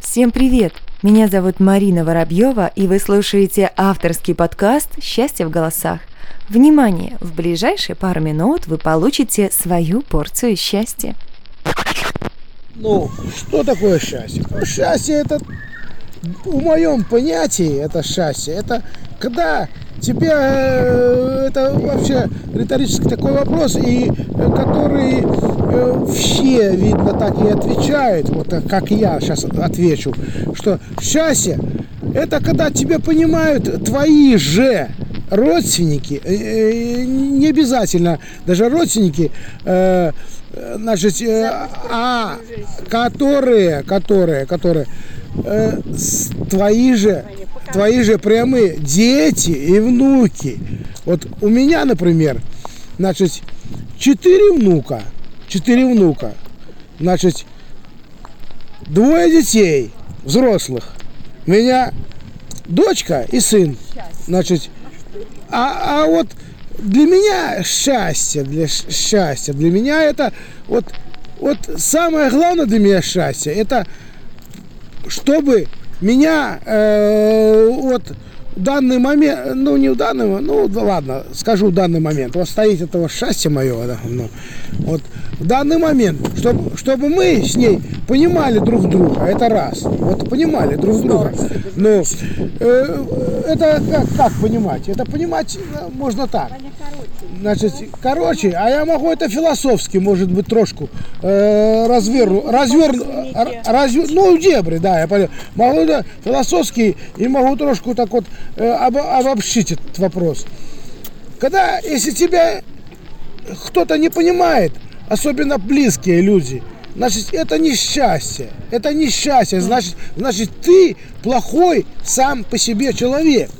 Всем привет! Меня зовут Марина Воробьева, и вы слушаете авторский подкаст «Счастье в голосах». Внимание! В ближайшие пару минут вы получите свою порцию счастья. Ну, что такое счастье? Ну, счастье это, в моем понятии, это счастье. Это когда тебе, э, это вообще риторический такой вопрос, и э, который все, видно, так и отвечают, вот как я сейчас отвечу, что счастье это когда тебя понимают твои же родственники, не обязательно даже родственники, значит, а которые, которые, которые твои же твои же прямые дети и внуки. Вот у меня, например, значит, четыре внука, четыре внука, значит, двое детей, взрослых. У меня дочка и сын, значит, а, а вот для меня счастье, для счастья, для меня это вот, вот самое главное для меня счастье, это чтобы меня э, вот данный момент, ну не в данный, ну ладно, скажу в данный момент, вот стоит этого счастья мое, да, ну, вот в данный момент, чтобы, чтобы мы с ней понимали друг друга, это раз, вот понимали друг друга, ну, э, это как, как понимать, это понимать э, можно так, значит, короче, а я могу это философски, может быть, трошку э, разверну, разверну, развер, ну, дебри, да, я понял, могу да, философски и могу трошку так вот э, обобщить этот вопрос. Когда, если тебя кто-то не понимает, особенно близкие люди, значит, это несчастье. Это несчастье. Значит, значит, ты плохой сам по себе человек.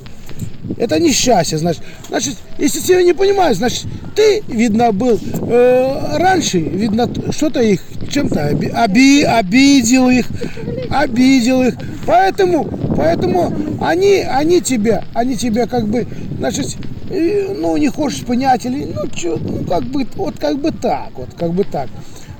Это несчастье, значит. Значит, если тебя не понимают, значит, ты, видно, был э, раньше, видно, что-то их чем-то оби, оби, обидел их, обидел их. Поэтому, поэтому они, они тебя, они тебя как бы, значит, ну, не хочешь понять, или, ну, чё, ну, как бы, вот как бы так, вот как бы так.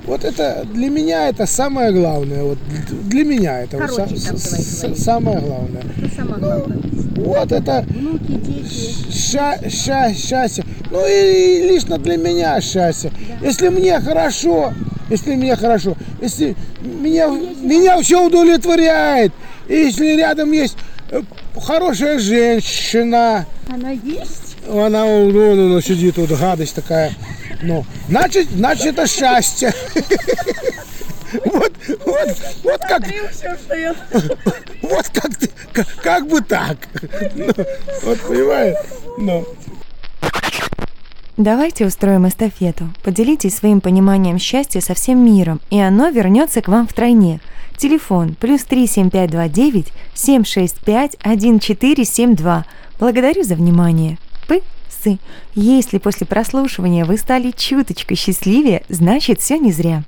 Вот это для меня это самое главное. Вот для меня это вот, там, с, самое главное. Это самое главное. Ну, вот это Внуки, дети. ща, ща, счастье. Ну и, и лично для меня счастье. Да. Если мне хорошо, если мне хорошо, если меня, меня все удовлетворяет, и если рядом есть э, хорошая женщина. Она есть? Она, ну, ну, ну, сидит вот гадость такая. Ну, значит, значит это счастье. Вот, вот, вот как, вот как ты, как, как бы так. Ну, вот понимаешь? Ну. Давайте устроим эстафету. Поделитесь своим пониманием счастья со всем миром, и оно вернется к вам втройне. Телефон плюс 37529 765 1472. Благодарю за внимание Если после прослушивания вы стали чуточку счастливее, значит все не зря.